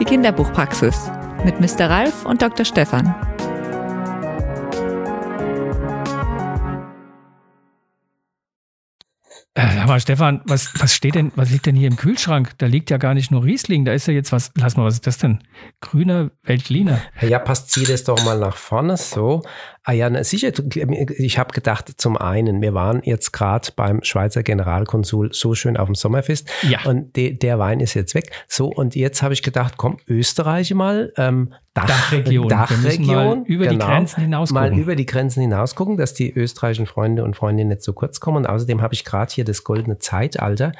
Die Kinderbuchpraxis mit Mr. Ralf und Dr. Stefan. Äh, sag mal, Stefan, was, was steht denn, was liegt denn hier im Kühlschrank? Da liegt ja gar nicht nur Riesling, da ist ja jetzt was, lass mal, was ist das denn? Grüner Veltliner. Ja, passt, zieh das doch mal nach vorne, so. Ah ja, na, sicher, ich habe gedacht, zum einen, wir waren jetzt gerade beim Schweizer Generalkonsul so schön auf dem Sommerfest Ja. und de, der Wein ist jetzt weg. So, und jetzt habe ich gedacht, komm, Österreich mal, ähm, Dach, Dachregion. Dachregion, mal über die genau, Grenzen hinaus Mal gucken. über die Grenzen hinaus gucken, dass die österreichischen Freunde und Freundinnen nicht zu kurz kommen. Und außerdem habe ich gerade hier das goldene Zeitalter,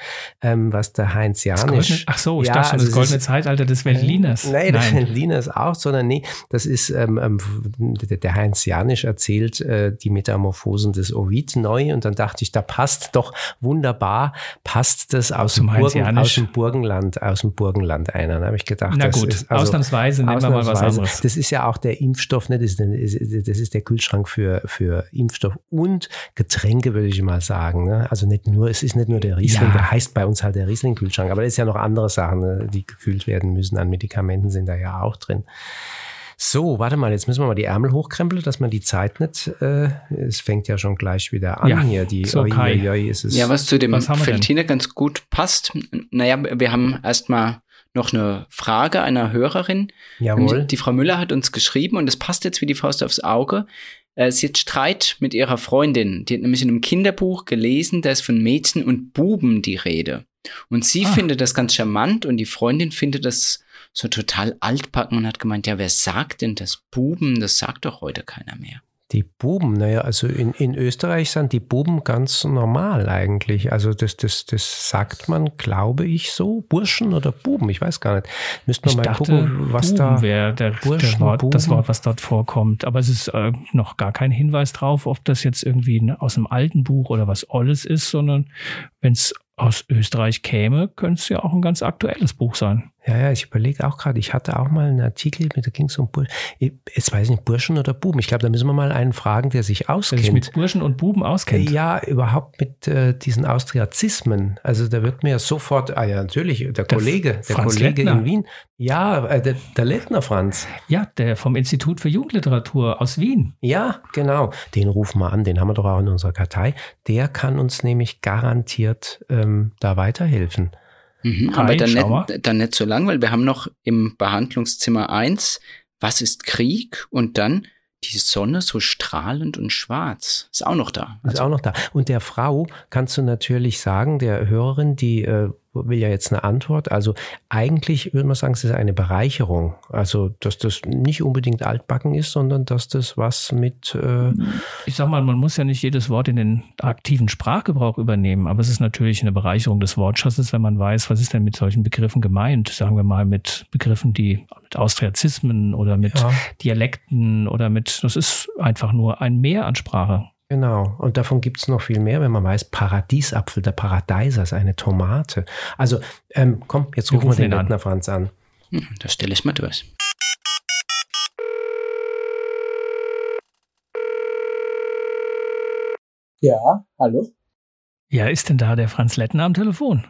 ähm, was der Heinz Janisch. ach so, ich Ja, dachte schon, also das goldene ist- Zeitalter des Veltliners. Nee, das Veltliners auch, sondern nee, das ist, ähm, ähm, der der Heinz Janisch erzählt äh, die Metamorphosen des Ovid neu und dann dachte ich, da passt doch wunderbar, passt das aus, dem, Burgen, aus dem Burgenland, aus dem Burgenland einer. Dann habe ich gedacht, Na gut, ist, also, ausnahmsweise nehmen wir mal was ausnahmsweise. anderes. Das ist ja auch der Impfstoff, ne? das, ist, der- das ist der Kühlschrank für, für Impfstoff und Getränke, würde ich mal sagen. Ne? Also nicht nur, es ist nicht nur der Riesling, Ja. der heißt bei uns halt der Riesling-Kühlschrank, aber da ist ja noch andere Sachen, ne? die gekühlt werden müssen. An Medikamenten sind da ja auch drin. So, warte mal, jetzt müssen wir mal die Ärmel hochkrempeln, dass man die Zeit nicht, äh, es fängt ja schon gleich wieder an Ja, hier. Die, so, oi, oi, oi, ist es, Ja, was zu dem Was ganz gut passt. Naja, wir haben erstmal noch eine Frage einer Hörerin. jawohl. Die Frau Müller hat uns geschrieben und das passt jetzt wie die Faust aufs Auge. Äh, Sie hat Streit mit ihrer Freundin. Die hat nämlich in einem Kinderbuch gelesen, da ist von Mädchen und Buben die Rede. Und sie Ah. findet das ganz charmant und die Freundin findet das so total altbacken und hat gemeint, ja, wer sagt denn das Buben? Das sagt doch heute keiner mehr. Die Buben, naja, also in, in Österreich sind die Buben ganz normal eigentlich. Also das, das, das sagt man, glaube ich, so. Burschen oder Buben, ich weiß gar nicht. Müssten wir mal dachte, gucken, was Buben da. wäre der, Burschen, der Wort, das Buben. Wort, was dort vorkommt. Aber es ist äh, noch gar kein Hinweis drauf, ob das jetzt irgendwie aus einem alten Buch oder was Olles ist, sondern wenn es aus Österreich käme, könnte es ja auch ein ganz aktuelles Buch sein. Ja, ja, ich überlege auch gerade, ich hatte auch mal einen Artikel, mit da ging es um Burschen. Jetzt weiß ich nicht, Burschen oder Buben. Ich glaube, da müssen wir mal einen fragen, der sich Der sich auskennt. mit Burschen und Buben auskennt. Ja, überhaupt mit äh, diesen Austriazismen. Also da wird mir sofort, ah ja, natürlich, der Kollege, der Franz Kollege Lettner. in Wien. Ja, äh, der, der Lettner Franz. Ja, der vom Institut für Jugendliteratur aus Wien. Ja, genau. Den rufen wir an, den haben wir doch auch in unserer Kartei. Der kann uns nämlich garantiert ähm, da weiterhelfen. Mhm, aber dann nicht, dann nicht so lang, weil wir haben noch im Behandlungszimmer eins was ist Krieg? Und dann die Sonne so strahlend und schwarz. Ist auch noch da. Ist auch noch da. Und der Frau kannst du natürlich sagen, der Hörerin, die äh, will ja jetzt eine Antwort. Also eigentlich würde man sagen, es ist eine Bereicherung. Also, dass das nicht unbedingt altbacken ist, sondern dass das was mit äh, Ich sag mal, man muss ja nicht jedes Wort in den aktiven Sprachgebrauch übernehmen, aber es ist natürlich eine Bereicherung des Wortschatzes, wenn man weiß, was ist denn mit solchen Begriffen gemeint. Sagen wir mal mit Begriffen, die mit Austriazismen oder mit Ja. Dialekten oder mit, das ist einfach nur ein Mehr an Sprache. Genau, und davon gibt es noch viel mehr, wenn man weiß, Paradiesapfel, der Paradeiser ist eine Tomate. Also, ähm, komm, jetzt Wir rufen wir rufen den ihn an. Lettner Franz an. Hm, das stelle ich mal durch. Ja, hallo? Ja, ist denn da der Franz Lettner am Telefon?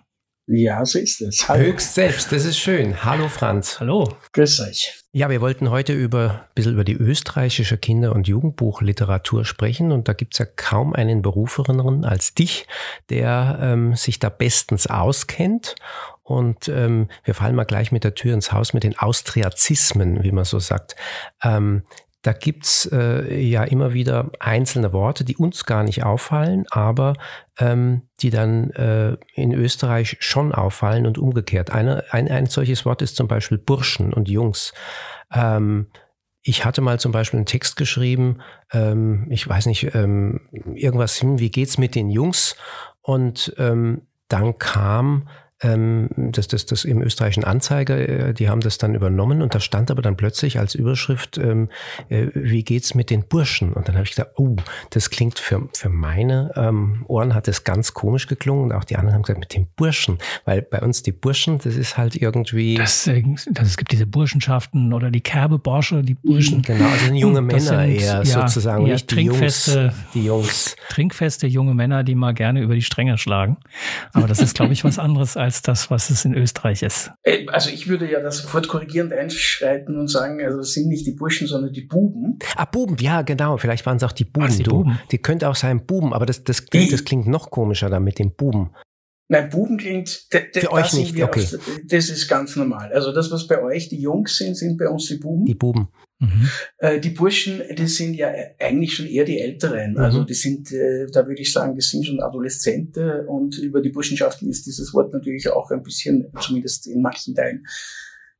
Ja, so ist es. Hallo. Höchst selbst, das ist schön. Hallo Franz. Hallo. Grüß euch. Ja, wir wollten heute über ein bisschen über die österreichische Kinder- und Jugendbuchliteratur sprechen und da gibt's ja kaum einen Berufeneren als dich, der ähm, sich da bestens auskennt. Und ähm, wir fallen mal gleich mit der Tür ins Haus mit den Austriazismen, wie man so sagt. Ähm, da gibt's äh, ja immer wieder einzelne Worte, die uns gar nicht auffallen, aber ähm, die dann äh, in Österreich schon auffallen und umgekehrt. Eine, ein, ein solches Wort ist zum Beispiel Burschen und Jungs. Ähm, ich hatte mal zum Beispiel einen Text geschrieben, ähm, ich weiß nicht, ähm, irgendwas, hm, wie geht's mit den Jungs? Und ähm, dann kam ähm, das, das, das im österreichischen Anzeiger, äh, die haben das dann übernommen und da stand aber dann plötzlich als Überschrift, ähm, äh, wie geht's mit den Burschen? Und dann habe ich gedacht, oh, das klingt für, für meine ähm, Ohren hat das ganz komisch geklungen und auch die anderen haben gesagt, mit den Burschen, weil bei uns die Burschen, das ist halt irgendwie... Das, äh, das, es gibt diese Burschenschaften oder die Kerbebarsche, die Burschen. Genau, also sind junge Männer sind, eher ja, sozusagen, eher nicht die Jungs. Die Jungs. Trinkfeste junge Männer, die mal gerne über die Stränge schlagen. Aber das ist, glaube ich, was anderes als als das, was es in Österreich ist. Äh, also ich würde ja da sofort korrigierend einschreiten und sagen, also es sind nicht die Burschen, sondern die Buben. Ah, Buben, ja, genau. Vielleicht waren es auch die Buben. Was, die du. Buben? Die könnte auch sein Buben, aber das, das, klingt, das klingt noch komischer da mit dem Buben. Nein, Buben klingt, de, de, Für euch nicht, okay. auf, das ist ganz normal. Also das, was bei euch die Jungs sind, sind bei uns die Buben. Die Buben. Mhm. Äh, die Burschen, das sind ja eigentlich schon eher die Älteren. Mhm. Also die sind, äh, da würde ich sagen, das sind schon Adoleszente und über die Burschenschaften ist dieses Wort natürlich auch ein bisschen, zumindest in manchen Teilen,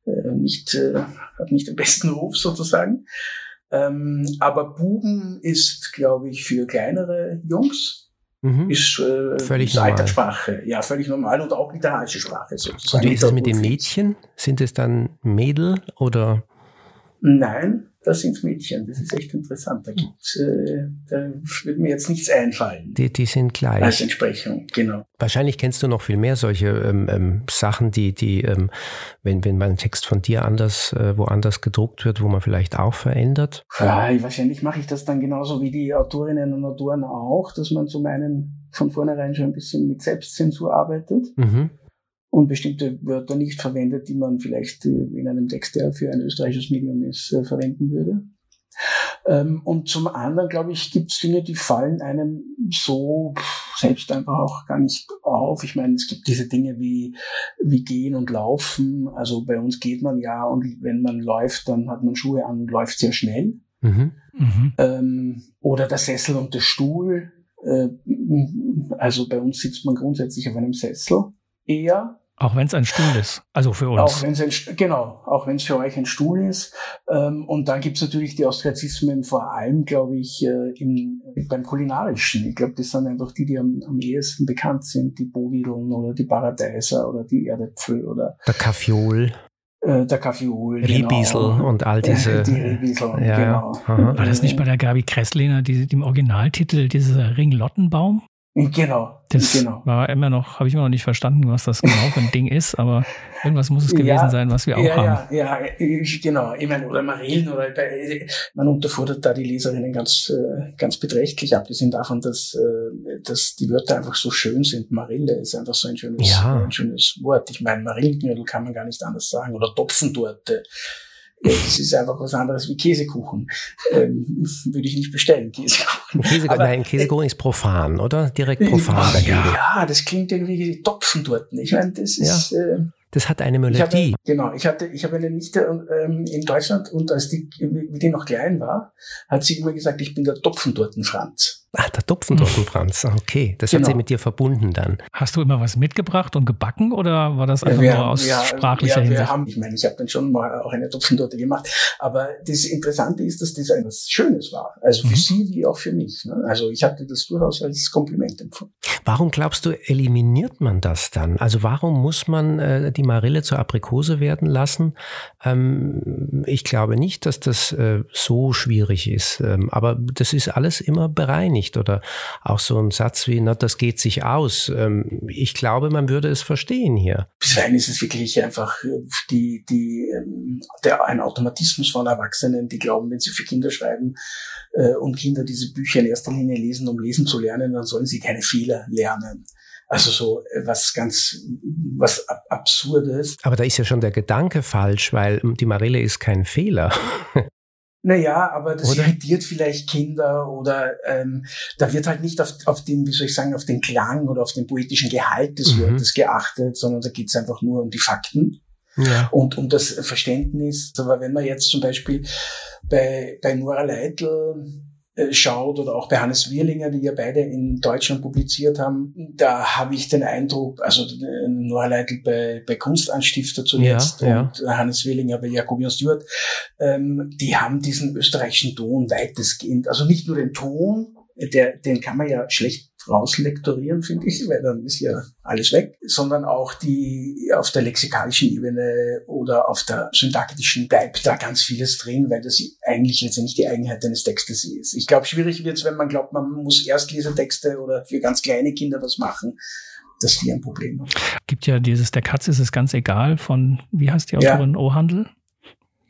äh, nicht, hat nicht den besten Ruf sozusagen. Ähm, aber Buben ist, glaube ich, für kleinere Jungs. Mhm. Ist, äh, Völlig. Alltagssprache. Ja, völlig normal und auch literarische Sprache sozusagen. Und wie ist es mit den. Mädchen? Sind es dann Mädel oder? Nein, das sind Mädchen. Das ist echt interessant. Da gibt's, äh, da wird mir jetzt nichts einfallen. Die, die sind gleich. Als Entsprechung, genau. Wahrscheinlich kennst du noch viel mehr solche ähm, ähm, Sachen, die, die ähm, wenn, wenn mein Text von dir anders, äh, woanders gedruckt wird, wo man vielleicht auch verändert. Ja, wahrscheinlich mache ich das dann genauso wie die Autorinnen und Autoren auch, dass man zum einen von vornherein schon ein bisschen mit Selbstzensur arbeitet Mhm. Und bestimmte Wörter nicht verwendet, die man vielleicht äh, in einem Text, der für ein österreichisches Medium ist, äh, verwenden würde. Ähm, und zum anderen, glaube ich, gibt es Dinge, die fallen einem so selbst einfach auch gar nicht auf. Ich meine, es gibt diese Dinge wie, wie Gehen und Laufen. Also bei uns geht man ja und wenn man läuft, dann hat man Schuhe an und läuft sehr schnell. Mhm. Mhm. Ähm, oder der Sessel und der Stuhl. Äh, also bei uns sitzt man grundsätzlich auf einem Sessel eher. Auch wenn es ein Stuhl ist. Also für uns. Auch wenn es ein, genau, auch wenn es für euch ein Stuhl ist. Ähm, und dann gibt es natürlich die Austriazismen vor allem, glaube ich, äh, im, beim Kulinarischen. Ich glaube, das sind einfach die, die am, am ehesten bekannt sind. Die Bowideln oder die Paradeiser oder die Erdäpfel oder Der Kaffiol, äh, der Kaffeeol. Riebisel und all diese. Äh, die Riebisel, ja, genau. ja. War das nicht bei der Gabi Kressliner, die, im Originaltitel, dieser Ringlottenbaum? Genau, Das genau. war immer noch, habe ich immer noch nicht verstanden, was das genau für ein Ding ist, aber irgendwas muss es gewesen Ja, sein, was wir auch ja, haben. Ja, ja, genau. Ich meine, oder Marillen oder man unterfordert da die Leserinnen ganz, äh, ganz beträchtlich, abgesehen davon, dass, äh, dass die Wörter einfach so schön sind. Marille ist einfach so ein schönes, Ja. ein schönes Wort. Ich meine, Marillenknödel kann man gar nicht anders sagen. Oder Topfentorte. Ja, Das ist einfach was anderes wie Käsekuchen. Ähm, würde ich nicht bestellen, Käsekuchen. Käse, Aber- nein, Käsekuchen ist profan, oder? Direkt profan Ach, dagegen. ja, das klingt irgendwie wie Topfentorten. Ich meine, das ist, äh, Das hat eine ich hatte, Melodie. genau, ich hatte, ich habe eine Nichte ähm, in Deutschland und als die, wie die noch klein war, hat sie immer gesagt, ich bin der Topfentorten-Franz. Ach, der Topfendortenfranz. Okay, das hat Genau. sie mit dir verbunden dann. Hast du immer was mitgebracht und gebacken oder war das einfach wir nur aus ja, sprachlicher ja, wir Hinsicht? haben, ich meine, ich habe dann schon mal auch eine Topfentorte gemacht, aber das Interessante ist, dass das etwas Schönes war. Also für Mhm. sie wie auch für mich. Ne? Also ich hatte das durchaus als Kompliment empfunden. Warum glaubst du, eliminiert man das dann? Also warum muss man äh, die Marille zur Aprikose werden lassen? Ähm, ich glaube nicht, dass das äh, so schwierig ist. Ähm, aber das ist alles immer bereinigt. Oder auch so ein Satz wie, na, das geht sich aus. Ähm, ich glaube, man würde es verstehen hier. Bisweilen ist es wirklich einfach äh, die, die, ähm, der, ein Automatismus von Erwachsenen, die glauben, wenn sie für Kinder schreiben äh, und Kinder diese Bücher in erster Linie lesen, um lesen zu lernen, dann sollen sie keine Fehler lernen. Also so äh, was ganz, was ab absurdes. Aber da ist ja schon der Gedanke falsch, weil ähm, die Marille ist kein Fehler. Naja, aber das Oder? irritiert vielleicht Kinder oder ähm, da wird halt nicht auf, auf den, wie soll ich sagen, auf den Klang oder auf den poetischen Gehalt des Mhm. Wortes geachtet, sondern da geht's einfach nur um die Fakten. Ja. und um das Verständnis. Aber wenn man jetzt zum Beispiel bei, bei Nora Leitl schaut oder auch bei Hannes Wirlinger, die ja beide in Deutschland publiziert haben, da habe ich den Eindruck, also äh, Nora Leitl bei, bei Kunstanstifter zuletzt Ja, ja. und Hannes Wirlinger bei Jacobi und Stewart, ähm, die haben diesen österreichischen Ton weitestgehend, also nicht nur den Ton, der, den kann man ja schlecht rauslektorieren, finde ich, weil dann ist ja alles weg, sondern auch die auf der lexikalischen Ebene oder auf der syntaktischen bleibt da ganz vieles drin, weil das eigentlich letztendlich die Eigenheit eines Textes ist. Ich glaube, schwierig wird es, wenn man glaubt, man muss Erstlesertexte oder für ganz kleine Kinder was machen, dass die ein Problem haben. Gibt ja dieses, der Katz ist es ganz egal von, wie heißt die Ja. Autorin?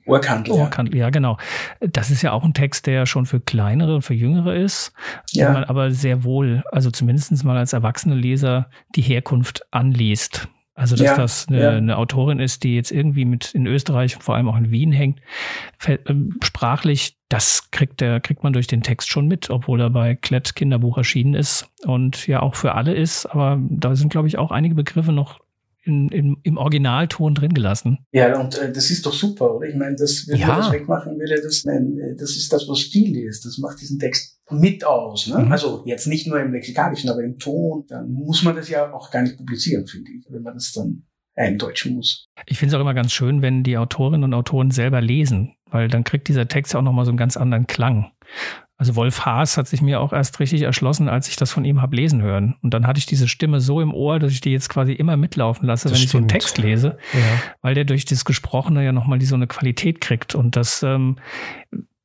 Ohandel? Ohrkandel, ja. Ja, genau. Das ist ja auch ein Text, der schon für kleinere und für jüngere ist, Ja. wo man aber sehr wohl, also zumindest mal als erwachsene Leser, die Herkunft anliest. Also, dass ja, das eine, ja. eine, Autorin ist, die jetzt irgendwie mit in Österreich, vor allem auch in Wien hängt, ähm, sprachlich, das kriegt der, kriegt man durch den Text schon mit, obwohl er bei Klett Kinderbuch erschienen ist und ja auch für alle ist. Aber da sind, glaube ich, auch einige Begriffe noch in, in, im Originalton drin gelassen. Ja, und äh, das ist doch super, oder? Ich meine, das, wenn ja. man das wegmachen würde, das, nein, äh, das ist das, was Stil ist. Das macht diesen Text mit aus. Ne? Mhm. Also jetzt nicht nur im Lexikalischen, aber im Ton. Dann muss man das ja auch gar nicht publizieren, finde ich, wenn man das dann eindeutschen muss. Ich finde es auch immer ganz schön, wenn die Autorinnen und Autoren selber lesen, weil dann kriegt dieser Text auch nochmal so einen ganz anderen Klang. Also Wolf Haas hat sich mir auch erst richtig erschlossen, als ich das von ihm habe lesen hören. Und dann hatte ich diese Stimme so im Ohr, dass ich die jetzt quasi immer mitlaufen lasse, das wenn stimmt. ich so einen Text lese, ja. weil der durch das Gesprochene ja nochmal die so eine Qualität kriegt. Und das ähm,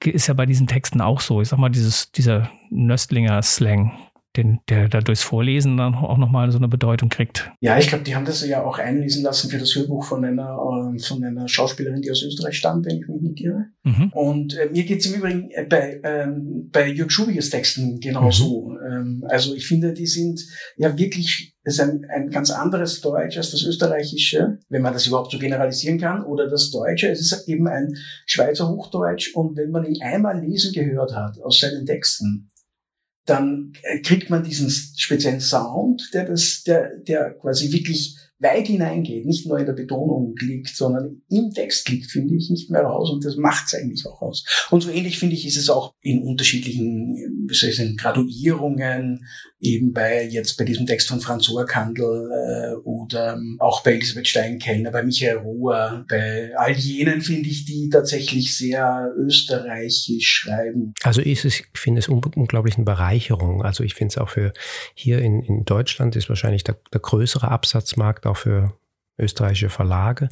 ist ja bei diesen Texten auch so. Ich sag mal, dieses, dieser Nöstlinger Slang, den, der da durchs Vorlesen dann auch nochmal so eine Bedeutung kriegt. Ja, ich glaube, die haben das ja auch einlesen lassen für das Hörbuch von einer, äh, von einer Schauspielerin, die aus Österreich stammt, wenn ich mich nicht irre. Mhm. Und äh, mir geht's im Übrigen äh, bei, ähm, bei Jörg Schubiges Texten genauso. Mhm. Ähm, also ich finde, die sind ja wirklich ist ein, ein ganz anderes Deutsch als das österreichische, wenn man das überhaupt so generalisieren kann, oder das Deutsche. Es ist eben ein Schweizer Hochdeutsch und wenn man ihn einmal lesen gehört hat aus seinen Texten, dann äh, kriegt man diesen speziellen Sound, der das, der, der quasi wirklich weit hineingeht, nicht nur in der Betonung liegt, sondern im Text liegt, finde ich, nicht mehr raus und das macht es eigentlich auch aus. Und so ähnlich, finde ich, ist es auch in unterschiedlichen, wie soll ich sagen, Graduierungen, eben bei, jetzt bei diesem Text von Franz Ohrkandel äh, oder auch bei Elisabeth Steinkellner, bei Michael Rohr, bei all jenen, finde ich, die tatsächlich sehr österreichisch schreiben. Also ich, ich finde es unglaublich eine Bereicherung. Also ich finde es auch für hier in, in Deutschland ist wahrscheinlich der, der größere Absatzmarkt auch für österreichische Verlage.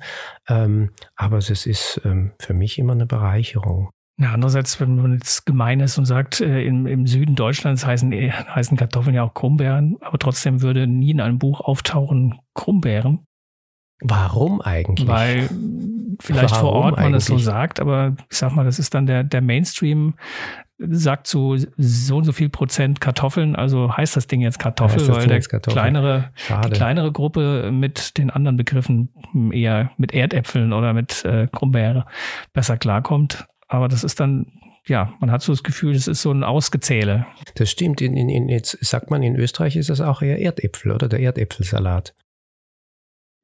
Ähm, aber es ist ähm, für mich immer eine Bereicherung. Ja, andererseits, wenn man jetzt gemein ist und sagt, äh, im, im Süden Deutschlands heißen, äh, heißen Kartoffeln ja auch Krummbeeren, aber trotzdem würde nie in einem Buch auftauchen Krummbeeren. Warum eigentlich? Weil vielleicht Warum vor Ort man das so sagt, aber ich sag mal, das ist dann der, der Mainstream sagt zu so und so viel Prozent Kartoffeln, also heißt das Ding jetzt Kartoffel, weil der kleinere, die kleinere Gruppe mit den anderen Begriffen eher mit Erdäpfeln oder mit äh, Krummbeere besser klarkommt. Aber das ist dann ja, man hat so das Gefühl, das ist so ein Ausgezähle. Das stimmt. In, in, in, jetzt sagt man, in Österreich ist das auch eher Erdäpfel oder der Erdäpfelsalat.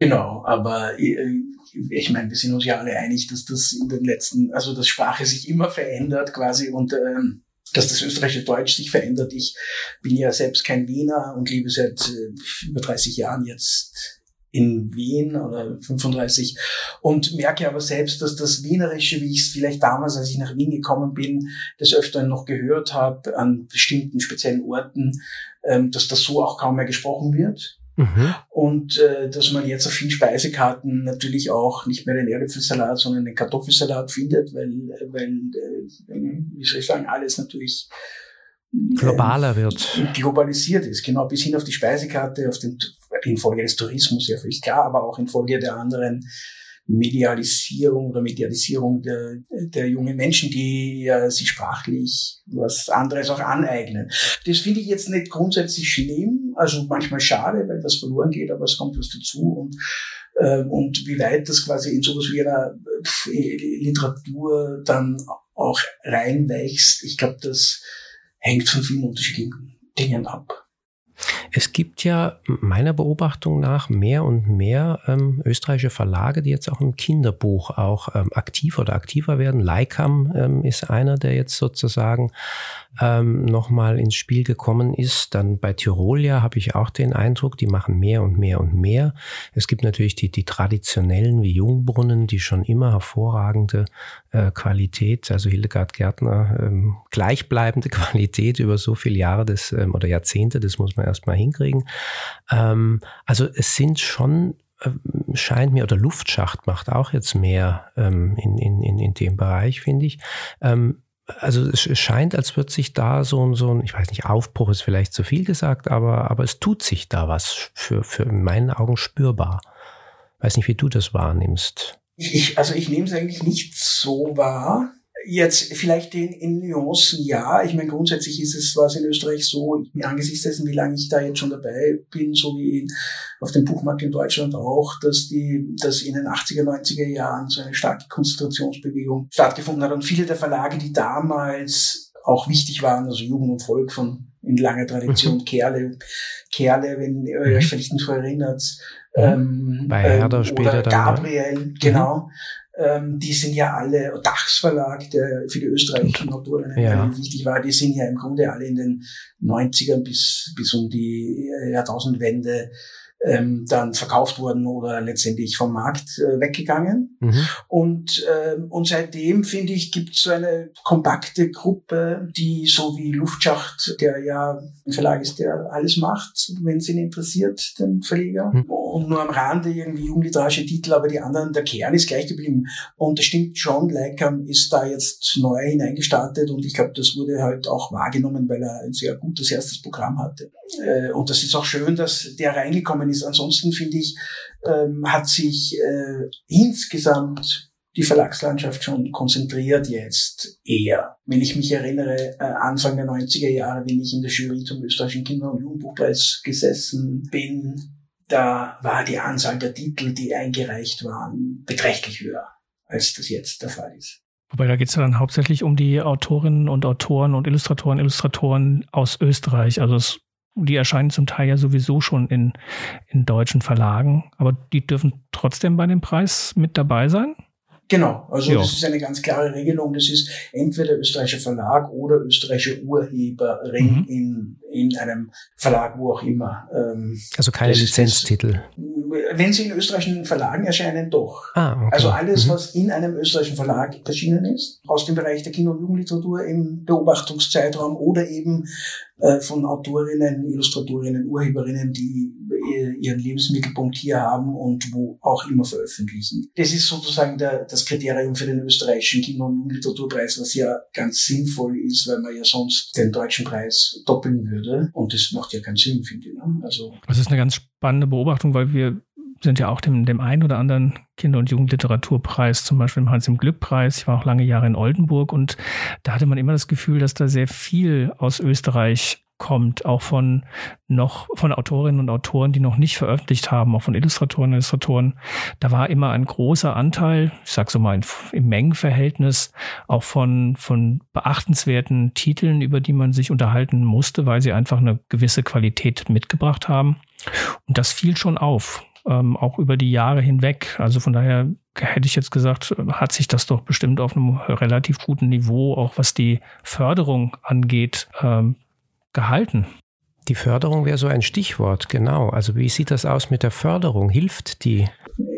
Genau, aber äh, ich meine, wir sind uns ja alle einig, dass das in den letzten, also dass Sprache sich immer verändert quasi und ähm, dass das österreichische Deutsch sich verändert. Ich bin ja selbst kein Wiener und lebe seit äh, über 30 Jahren jetzt in Wien oder 35 und merke aber selbst, dass das Wienerische, wie ich es vielleicht damals, als ich nach Wien gekommen bin, des Öfteren noch gehört habe an bestimmten speziellen Orten, ähm, dass das so auch kaum mehr gesprochen wird. Mhm. Und äh, dass man jetzt auf vielen Speisekarten natürlich auch nicht mehr den Erdäpfelsalat, sondern den Kartoffelsalat findet, weil, weil äh, wie soll ich sagen, alles natürlich äh, globaler wird. Globalisiert ist, genau, bis hin auf die Speisekarte, auf den, infolge des Tourismus, ja völlig klar, aber auch infolge der anderen Medialisierung oder Medialisierung der, der jungen Menschen, die ja sich sprachlich was anderes auch aneignen. Das finde ich jetzt nicht grundsätzlich schlimm, also manchmal schade, weil was verloren geht, aber es kommt was dazu und äh, und wie weit das quasi in sowas wie einer Literatur dann auch reinwächst, ich glaube, das hängt von vielen unterschiedlichen Dingen ab. Es gibt ja meiner Beobachtung nach mehr und mehr ähm, österreichische Verlage, die jetzt auch im Kinderbuch auch ähm, aktiv oder aktiver werden. Leikam ähm, ist einer, der jetzt sozusagen ähm, nochmal ins Spiel gekommen ist. Dann bei Tirolia habe ich auch den Eindruck, die machen mehr und mehr und mehr. Es gibt natürlich die, die traditionellen wie Jungbrunnen, die schon immer hervorragende äh, Qualität, also Hildegard Gärtner, ähm, gleichbleibende Qualität über so viele Jahre des, ähm, oder Jahrzehnte, das muss man erstmal hinkriegen. Ähm, also es sind schon ähm, scheint mir, oder Luftschacht macht auch jetzt mehr ähm, in, in, in, in dem Bereich, finde ich. Ähm, also es scheint, als würde sich da so ein, so ein, ich weiß nicht, Aufbruch ist vielleicht zu viel gesagt, aber, aber es tut sich da was für, für in meinen Augen spürbar. Weiß nicht, wie du das wahrnimmst. Ich, also ich nehme es eigentlich nicht so wahr. Jetzt vielleicht in, in Nuancen ja. Ich meine, grundsätzlich ist es was in Österreich so, angesichts dessen, wie lange ich da jetzt schon dabei bin, so wie in, auf dem Buchmarkt in Deutschland auch, dass die, dass in den 80er, 90er Jahren so eine starke Konzentrationsbewegung stattgefunden hat. Und viele der Verlage, die damals auch wichtig waren, also Jugend und Volk von in langer Tradition, mhm. Kerle, Kerle, wenn ihr euch mhm. vielleicht nicht erinnert, mhm. ähm, Bei Herder ähm, später oder Gabriel, dann, ja. genau. Mhm ähm, die sind ja alle, Dachs Verlag, der für die österreichischen Autoren ja. wichtig war, die sind ja im Grunde alle in den 90ern bis, bis um die Jahrtausendwende ähm, dann verkauft worden oder letztendlich vom Markt äh, weggegangen. Mhm. Und, äh, und seitdem, finde ich, gibt es so eine kompakte Gruppe, die so wie Luftschacht, der ja ein Verlag ist, der alles macht, wenn es ihn interessiert, den Verleger. Mhm. Und nur am Rande irgendwie jugendliterarische Titel, aber die anderen, der Kern ist gleich geblieben. Und das stimmt schon, Leikam ist da jetzt neu hineingestartet und ich glaube, das wurde halt auch wahrgenommen, weil er ein sehr gutes erstes Programm hatte. Äh, und das ist auch schön, dass der reingekommen ist. Ansonsten finde ich, ähm, hat sich äh, insgesamt die Verlagslandschaft schon konzentriert jetzt eher. Wenn ich mich erinnere, äh, Anfang der 90er Jahre, wenn ich in der Jury zum österreichischen Kinder- und Jugendbuchpreis gesessen bin, da war die Anzahl der Titel, die eingereicht waren, beträchtlich höher, als das jetzt der Fall ist. Wobei da geht es ja dann hauptsächlich um die Autorinnen und Autoren und Illustratoren, Illustratoren aus Österreich. Also es die erscheinen zum Teil ja sowieso schon in, in deutschen Verlagen, aber die dürfen trotzdem bei dem Preis mit dabei sein? Genau, also jo. das ist eine ganz klare Regelung. Das ist entweder österreichischer Verlag oder österreichische Urheberin mhm. in, in einem Verlag, wo auch immer. Ähm, also keine Lizenztitel. Wenn sie in österreichischen Verlagen erscheinen, doch. Ah, okay. Also alles, mhm. was in einem österreichischen Verlag erschienen ist, aus dem Bereich der Kinder- und Jugendliteratur im Beobachtungszeitraum oder eben äh, von Autorinnen, Illustratorinnen, Urheberinnen, die ihren Lebensmittelpunkt hier haben und wo auch immer veröffentlichen. Das ist sozusagen der, das Kriterium für den österreichischen Kinder- und Jugendliteraturpreis, was ja ganz sinnvoll ist, weil man ja sonst den deutschen Preis doppeln würde. Und das macht ja keinen Sinn, finde ich. Ne? Also das ist eine ganz spannende Beobachtung, weil wir sind ja auch dem, dem einen oder anderen Kinder- und Jugendliteraturpreis, zum Beispiel im Hans im Glück-Preis. Ich war auch lange Jahre in Oldenburg und da hatte man immer das Gefühl, dass da sehr viel aus Österreich kommt, auch von noch von Autorinnen und Autoren, die noch nicht veröffentlicht haben, auch von Illustratoren und Illustratoren. Da war immer ein großer Anteil, ich sag so mal im Mengenverhältnis, auch von, von beachtenswerten Titeln, über die man sich unterhalten musste, weil sie einfach eine gewisse Qualität mitgebracht haben. Und das fiel schon auf ähm, auch über die Jahre hinweg. Also von daher hätte ich jetzt gesagt, hat sich das doch bestimmt auf einem relativ guten Niveau, auch was die Förderung angeht, ähm, gehalten. Die Förderung wäre so ein Stichwort, genau. Also wie sieht das aus mit der Förderung? Hilft die?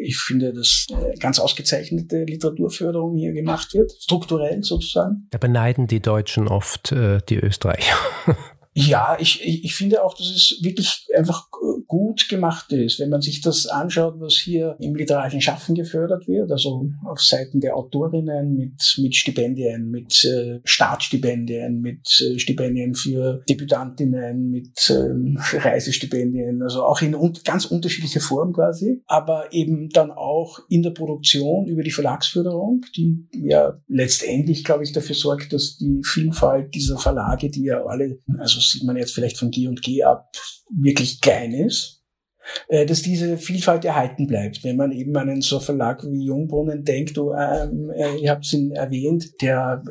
Ich finde, dass äh, ganz ausgezeichnete Literaturförderung hier gemacht wird, strukturell sozusagen. Da beneiden die Deutschen oft äh, die Österreicher. Ja, ich, ich finde auch, dass es wirklich einfach gut gemacht ist, wenn man sich das anschaut, was hier im literarischen Schaffen gefördert wird, also auf Seiten der Autorinnen mit, mit Stipendien, mit äh, Startstipendien, mit äh, Stipendien für Debütantinnen, mit ähm, Reisestipendien, also auch in un ganz unterschiedlicher Form quasi, aber eben dann auch in der Produktion über die Verlagsförderung, die ja letztendlich, glaube ich, dafür sorgt, dass die Vielfalt dieser Verlage, die ja alle, also sieht man jetzt vielleicht von G und G ab, wirklich klein ist. Äh, dass diese Vielfalt erhalten bleibt. Wenn man eben an einen so Verlag wie Jungbrunnen denkt, du, ähm, äh, ihr habt ihn erwähnt, der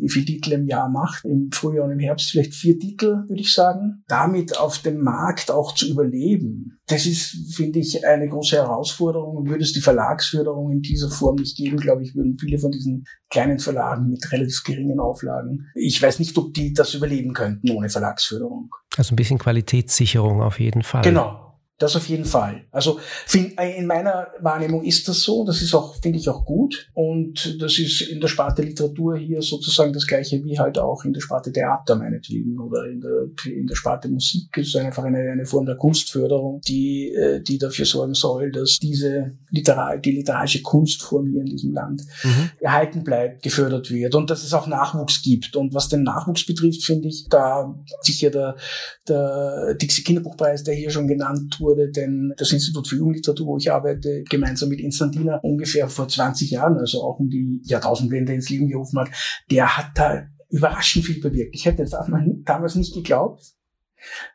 wie viele Titel im Jahr macht, im Frühjahr und im Herbst vielleicht vier Titel, würde ich sagen, damit auf dem Markt auch zu überleben. Das ist, finde ich, eine große Herausforderung. Würde es die Verlagsförderung in dieser Form nicht geben, glaube ich, würden viele von diesen kleinen Verlagen mit relativ geringen Auflagen, ich weiß nicht, ob die das überleben könnten ohne Verlagsförderung. Also ein bisschen Qualitätssicherung auf jeden Fall. Genau. Das auf jeden Fall. Also in meiner Wahrnehmung ist das so. Das ist auch, finde ich, auch gut. Und das ist in der Sparte Literatur hier sozusagen das gleiche wie halt auch in der Sparte Theater meinetwegen oder in der, in der Sparte Musik. Es ist einfach eine, eine Form der Kunstförderung, die, äh, die dafür sorgen soll, dass diese Literar die literarische Kunstform hier in diesem Land mhm. erhalten bleibt, gefördert wird und dass es auch Nachwuchs gibt. Und was den Nachwuchs betrifft, finde ich, da sicher der, der Dixie Kinderbuchpreis, der hier schon genannt wurde, wurde, denn das Institut für Jugendliteratur, wo ich arbeite, gemeinsam mit Instantina ungefähr vor 20 Jahren, also auch um die Jahrtausendwende ins Leben gerufen hat, der hat da überraschend viel bewirkt. Ich hätte das damals nicht geglaubt.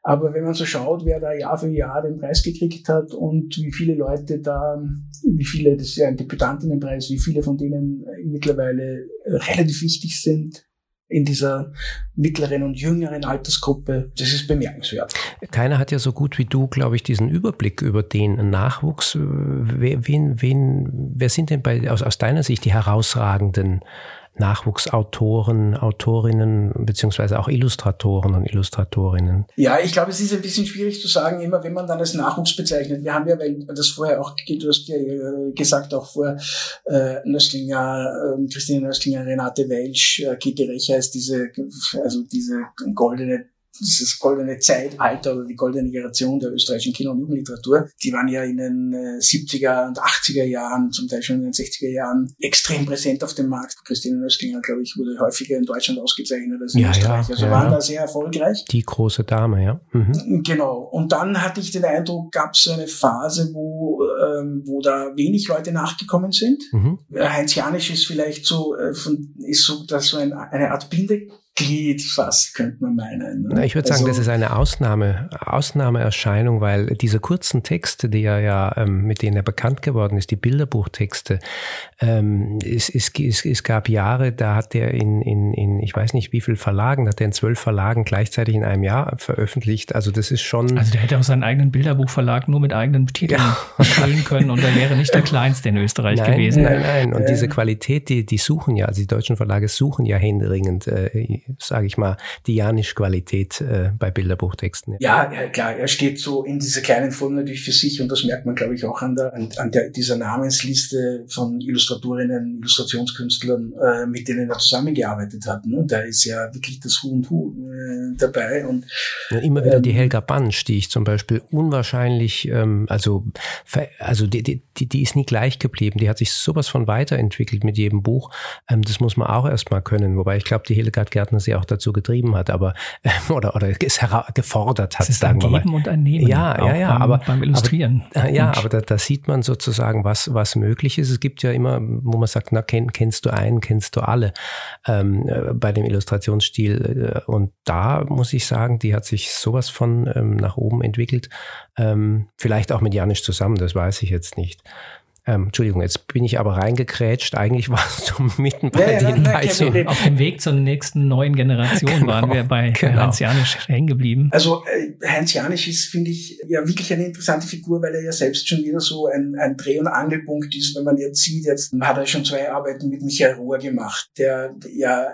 Aber wenn man so schaut, wer da Jahr für Jahr den Preis gekriegt hat und wie viele Leute da, wie viele, das ist ja ein Deputantinnenpreis, wie viele von denen mittlerweile relativ wichtig sind, in dieser mittleren und jüngeren Altersgruppe. Das ist bemerkenswert. Keiner hat ja so gut wie du, glaube ich, diesen Überblick über den Nachwuchs. Wen, wen, wer sind denn bei, aus, aus deiner Sicht die herausragenden Nachwuchsautoren, Autorinnen, beziehungsweise auch Illustratoren und Illustratorinnen? Ja, ich glaube, es ist ein bisschen schwierig zu sagen, immer wenn man dann als Nachwuchs bezeichnet. Wir haben ja, weil das vorher auch, du hast ja äh, gesagt, auch vor äh, Nöstlinger, äh, Christine Nöstlinger, Renate Welsch, äh, Kitty Recher ist diese, also diese goldene dieses goldene Zeitalter oder die goldene Generation der österreichischen Kinder- und Jugendliteratur, die waren ja in den 70er äh, und 80er Jahren, zum Teil schon in den 60er Jahren, extrem präsent auf dem Markt. Christine Nöstlinger, glaube ich, wurde häufiger in Deutschland ausgezeichnet als in ja, Österreich. Also ja, waren ja. da sehr erfolgreich. Die große Dame, ja. Mhm. Genau. Und dann hatte ich den Eindruck, gab es so eine Phase, wo, ähm, wo da wenig Leute nachgekommen sind. Mhm. Heinz Janisch ist vielleicht so, äh, von, ist so, dass so ein, eine Art Binde Glied fast, könnte man meinen. Ne? Ich würde sagen, also, das ist eine Ausnahme, Ausnahmeerscheinung, weil diese kurzen Texte, die er ja, ähm, mit denen er bekannt geworden ist, die Bilderbuchtexte, ähm, es, es, es, es gab Jahre, da hat er in, in, in, ich weiß nicht wie viel Verlagen, hat er in zwölf Verlagen gleichzeitig in einem Jahr veröffentlicht. Also das ist schon. Also der hätte auch seinen eigenen Bilderbuchverlag nur mit eigenen Titeln ja. füllen können und er wäre nicht der kleinste in Österreich nein, gewesen. Nein, nein. Und ähm. diese Qualität, die, die suchen ja, also die deutschen Verlage suchen ja händeringend. Äh, sage ich mal, die Janisch-Qualität äh, bei Bilderbuchtexten. Ja, ja, klar, er steht so in dieser kleinen Form natürlich für sich und das merkt man, glaube ich, auch an, der, an, an der, dieser Namensliste von Illustratorinnen, Illustrationskünstlern, äh, mit denen er zusammengearbeitet hat. Ne? Da ist ja wirklich das Hu und Hu äh, dabei. Und, ja, immer wieder ähm, die Helga Bansch, die ich zum Beispiel unwahrscheinlich, ähm, also, also die, die, die ist nie gleich geblieben. Die hat sich sowas von weiterentwickelt mit jedem Buch. Ähm, das muss man auch erstmal können. Wobei ich glaube, die Hildegard Gärtner sie auch dazu getrieben hat, aber äh, oder oder es gefordert hat. Es ist ein Geben und ein Nehmen. Ja, ja, ja, beim, aber beim Illustrieren. Aber, ja, aber da, da sieht man sozusagen, was was möglich ist. Es gibt ja immer, wo man sagt, na kenn, kennst du einen, kennst du alle ähm, äh, bei dem Illustrationsstil. Äh, und da muss ich sagen, die hat sich sowas von ähm, nach oben entwickelt. Ähm, vielleicht auch mit Janisch zusammen, das weiß ich jetzt nicht. Ähm, Entschuldigung, jetzt bin ich aber reingekrätscht. Eigentlich warst du mitten bei ja, den ja, Auf dem Weg zur nächsten neuen Generation genau, waren wir bei genau. Heinz Janisch hängen geblieben. Also äh, Heinz Janisch ist, finde ich, ja wirklich eine interessante Figur, weil er ja selbst schon wieder so ein, ein Dreh- und Angelpunkt ist. Wenn man jetzt sieht, jetzt hat er schon zwei Arbeiten mit Michael Rohr gemacht, der ja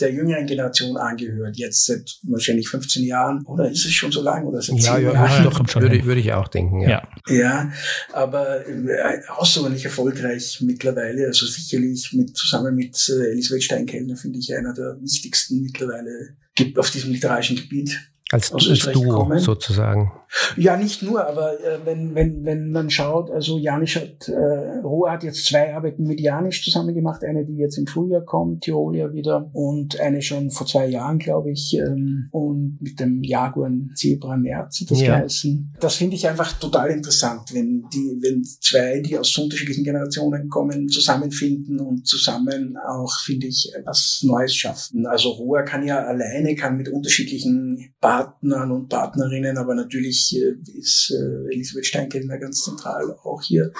der jüngeren Generation angehört, jetzt seit wahrscheinlich 15 Jahren. Oder ist es schon so lang? Oder seit ja, 10 ja, Jahren? Ja, doch, würde, würde ich auch denken, ja. Ja, aber äh, außerordentlich erfolgreich mittlerweile. Also sicherlich mit, zusammen mit äh, Elisabeth Steinkellner finde ich einer der wichtigsten mittlerweile auf diesem literarischen Gebiet. Als, als Duo kommen. sozusagen. Ja, nicht nur, aber äh, wenn, wenn, wenn man schaut, also Janisch hat, äh, Rohr hat jetzt zwei Arbeiten mit Janisch zusammen gemacht, eine, die jetzt im Frühjahr kommt, Tirolia wieder, und eine schon vor zwei Jahren, glaube ich, ähm, und mit dem Jaguar Zebra März hat das ja. geheißen. Das finde ich einfach total interessant, wenn die, wenn zwei, die aus unterschiedlichen Generationen kommen, zusammenfinden und zusammen auch, finde ich, was Neues schaffen. Also Rohr kann ja alleine, kann mit unterschiedlichen Partnern und Partnerinnen, aber natürlich ist äh, Elisabeth Steinkellner ganz zentral auch hier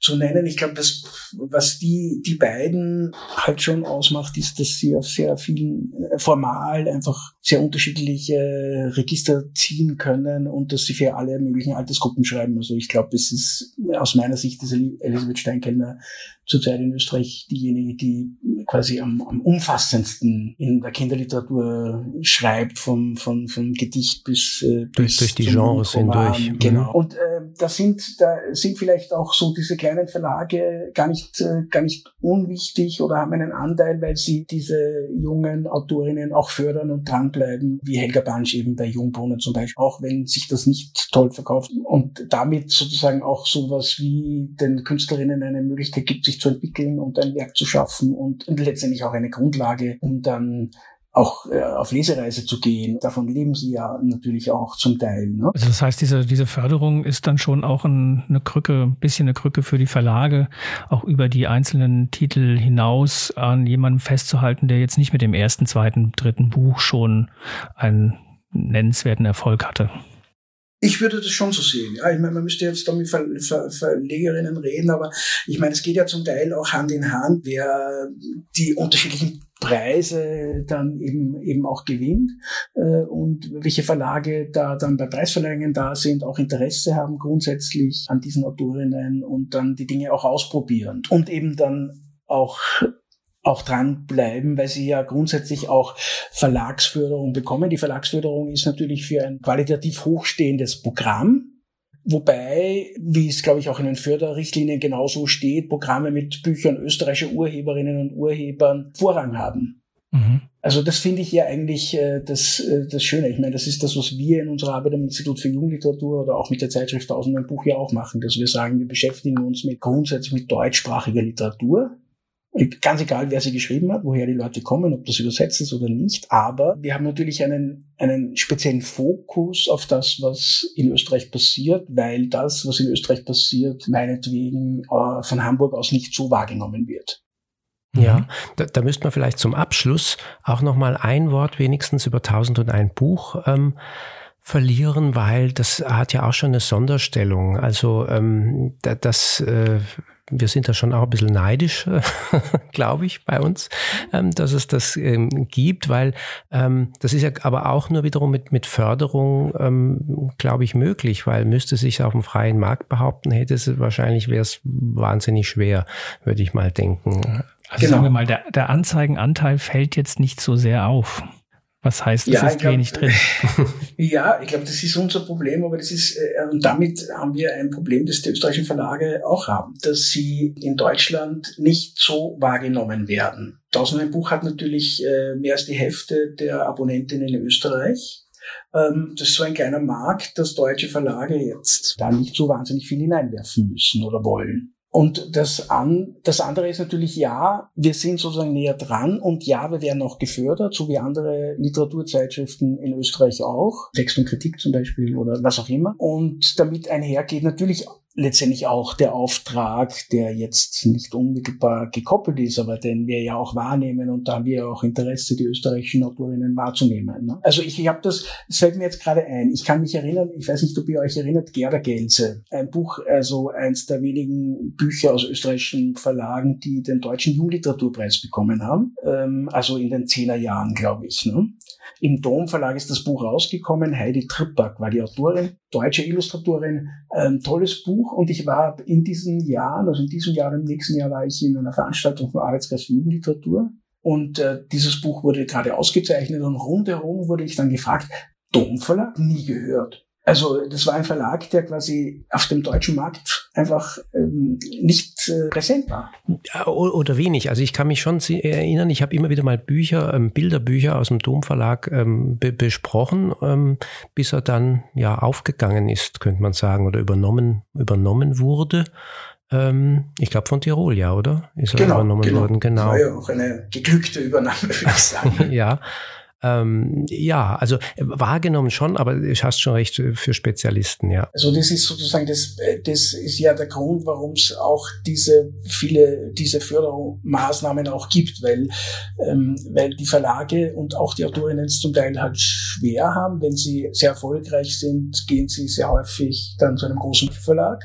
zu nennen. Ich glaube, was die, die beiden halt schon ausmacht, ist, dass sie auf sehr vielen äh, formal einfach sehr unterschiedliche Register ziehen können und dass sie für alle möglichen Altersgruppen schreiben. Also ich glaube, es ist aus meiner Sicht ist Elisabeth Steinkellner zurzeit in Österreich diejenige, die quasi am, am umfassendsten in der Kinderliteratur schreibt, vom, vom, vom Gedicht bis, äh, bis durch, die Genres hindurch. Genau. Mhm. Und äh, da sind da sind vielleicht auch so diese kleinen Verlage gar nicht äh, gar nicht unwichtig oder haben einen Anteil, weil sie diese jungen Autorinnen auch fördern und dranbleiben, wie Helga Bansch eben bei Jungbrunnen zum Beispiel, auch wenn sich das nicht toll verkauft und damit sozusagen auch sowas wie den Künstlerinnen eine Möglichkeit gibt, sich zu entwickeln und ein Werk zu schaffen und, und letztendlich auch eine Grundlage, um dann auch äh, auf Lesereise zu gehen. Davon leben sie ja natürlich auch zum Teil. Ne? Also das heißt, diese, diese Förderung ist dann schon auch ein, eine Krücke, ein bisschen eine Krücke für die Verlage, auch über die einzelnen Titel hinaus an jemandem festzuhalten, der jetzt nicht mit dem ersten, zweiten, dritten Buch schon einen nennenswerten Erfolg hatte. Ich würde das schon so sehen. Ja, ich meine, man müsste jetzt da mit Ver Ver Verlegerinnen reden, aber ich meine, es geht ja zum Teil auch Hand in Hand, wer die unterschiedlichen Preise dann eben eben auch gewinnt äh, und welche Verlage da dann bei Preisverleihungen da sind, auch Interesse haben grundsätzlich an diesen Autorinnen und dann die Dinge auch ausprobieren und eben dann auch auch dranbleiben, weil sie ja grundsätzlich auch Verlagsförderung bekommen. Die Verlagsförderung ist natürlich für ein qualitativ hochstehendes Programm. Wobei, wie es glaube ich auch in den Förderrichtlinien genauso steht, Programme mit Büchern österreichischer Urheberinnen und Urhebern Vorrang haben. Mhm. Also das finde ich ja eigentlich äh, das, äh, das Schöne. Ich meine, das ist das, was wir in unserer Arbeit am Institut für Jugendliteratur oder auch mit der Zeitschrift Tausend ein Buch ja auch machen, dass wir sagen, wir beschäftigen uns mit grundsätzlich mit deutschsprachiger Literatur Ganz egal, wer sie geschrieben hat, woher die Leute kommen, ob das übersetzt ist oder nicht. Aber wir haben natürlich einen, einen speziellen Fokus auf das, was in Österreich passiert, weil das, was in Österreich passiert, meinetwegen äh, von Hamburg aus nicht so wahrgenommen wird. Ja, da, da müsste man vielleicht zum Abschluss auch noch mal ein Wort wenigstens über 1001 Buch ähm, verlieren, weil das hat ja auch schon eine Sonderstellung. Also ähm, das äh, wir sind da schon auch ein bisschen neidisch, glaube ich, bei uns, ähm, dass es das ähm, gibt, weil ähm, das ist ja aber auch nur wiederum mit, mit Förderung, ähm, glaube ich, möglich, weil müsste sich auf dem freien Markt behaupten, hätte es wahrscheinlich wäre es wahnsinnig schwer, würde ich mal denken. Also genau. sagen wir mal, der, der Anzeigenanteil fällt jetzt nicht so sehr auf. Was heißt, es ja, ist glaub, wenig drin? ja, ich glaube, das ist unser Problem, aber das ist, äh, und damit haben wir ein Problem, das die österreichischen Verlage auch haben, dass sie in Deutschland nicht so wahrgenommen werden. Tausend ein Buch hat natürlich äh, mehr als die Hälfte der Abonnentinnen in Österreich. Ähm, das ist so ein kleiner Markt, dass deutsche Verlage jetzt da nicht so wahnsinnig viel hineinwerfen müssen oder wollen. Und das, an, das andere ist natürlich, ja, wir sind sozusagen näher dran und ja, wir werden auch gefördert, so wie andere Literaturzeitschriften in Österreich auch, Text und Kritik zum Beispiel oder was auch immer. Und damit einhergeht natürlich letztendlich auch der Auftrag, der jetzt nicht unmittelbar gekoppelt ist, aber den wir ja auch wahrnehmen und da haben wir ja auch Interesse, die österreichischen Autorinnen wahrzunehmen. Ne? Also ich, ich habe das, das fällt mir jetzt gerade ein, ich kann mich erinnern, ich weiß nicht, ob ihr euch erinnert, Gerda Gelze, ein Buch, also eins der wenigen Bücher aus österreichischen Verlagen, die den deutschen Jugendliteraturpreis bekommen haben, ähm, also in den zehner Jahren, glaube ich. Ne? Im Dom Verlag ist das Buch rausgekommen, Heidi Trippack war die Autorin, deutsche Illustratorin, ein tolles Buch, Buch und ich war in diesen Jahren, also in diesem Jahr, im nächsten Jahr war ich in einer Veranstaltung vom Arbeitskreis für Jugendliteratur und äh, dieses Buch wurde gerade ausgezeichnet und rundherum wurde ich dann gefragt, Domverlag? Nie gehört. Also das war ein Verlag, der quasi auf dem deutschen Markt einfach ähm, nicht äh, präsent war. Oder wenig. Also ich kann mich schon erinnern, ich habe immer wieder mal Bücher, ähm, Bilderbücher aus dem Domverlag ähm, be besprochen, ähm, bis er dann ja aufgegangen ist, könnte man sagen, oder übernommen, übernommen wurde. Ähm, ich glaube von Tirol, ja, oder? Ist er genau, übernommen genau. worden, genau. Das war ja auch eine geglückte Übernahme, würde ich sagen. ja. Ähm, ja, also äh, wahrgenommen schon, aber du hast schon recht äh, für Spezialisten, ja. Also das ist sozusagen, das, äh, das ist ja der Grund, warum es auch diese viele, diese Fördermaßnahmen auch gibt, weil, ähm, weil die Verlage und auch die Autorinnen es zum Teil halt schwer haben. Wenn sie sehr erfolgreich sind, gehen sie sehr häufig dann zu einem großen Verlag,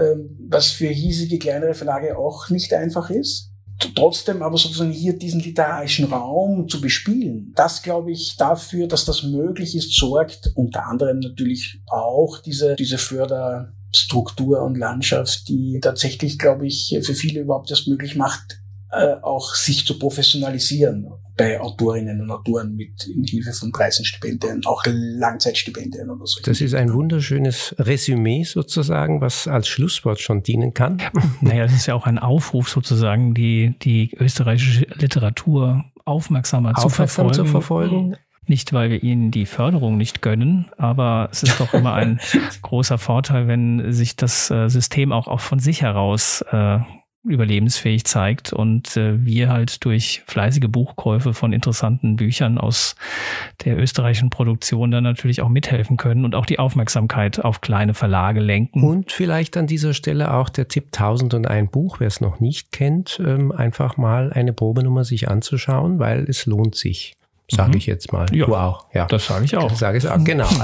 ähm, was für hiesige kleinere Verlage auch nicht einfach ist trotzdem aber sozusagen hier diesen literarischen Raum zu bespielen, das glaube ich dafür, dass das möglich ist, sorgt unter anderem natürlich auch diese, diese Förderstruktur und Landschaft, die tatsächlich, glaube ich, für viele überhaupt erst möglich macht, äh, auch sich zu professionalisieren bei Autorinnen und Autoren mit in Hilfe von Preisenstipendien, auch Langzeitstipendien oder so. Das ist ein wunderschönes Resümee sozusagen, was als Schlusswort schon dienen kann. Naja, das ist ja auch ein Aufruf sozusagen, die, die österreichische Literatur aufmerksamer Aufmerksam zu verfolgen. Zu verfolgen. Nicht, weil wir ihnen die Förderung nicht gönnen, aber es ist doch immer ein großer Vorteil, wenn sich das äh, System auch, auch von sich heraus äh, überlebensfähig zeigt und äh, wir halt durch fleißige Buchkäufe von interessanten Büchern aus der österreichischen Produktion dann natürlich auch mithelfen können und auch die Aufmerksamkeit auf kleine Verlage lenken. Und vielleicht an dieser Stelle auch der Tipp 1001 Buch, wer es noch nicht kennt, ähm, einfach mal eine Probenummer sich anzuschauen, weil es lohnt sich sage mhm. ich jetzt mal. Ja, du auch. Ja, das sage ich auch. Sage ich auch, genau.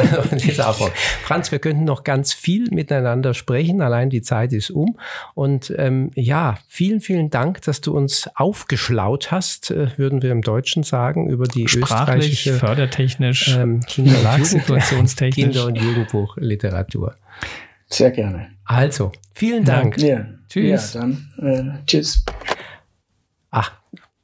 Also, Franz, wir könnten noch ganz viel miteinander sprechen, allein die Zeit ist um. Und ähm, ja, vielen, vielen Dank, dass du uns aufgeschlaut hast, äh, würden wir im Deutschen sagen, über die Sprachlich, österreichische fördertechnisch, ähm, Kinder- und Situationstechnisch. Kinder- und Jugendbuchliteratur. Sehr gerne. Also, vielen Dank. Ja, tschüss. Ja, dann äh, tschüss.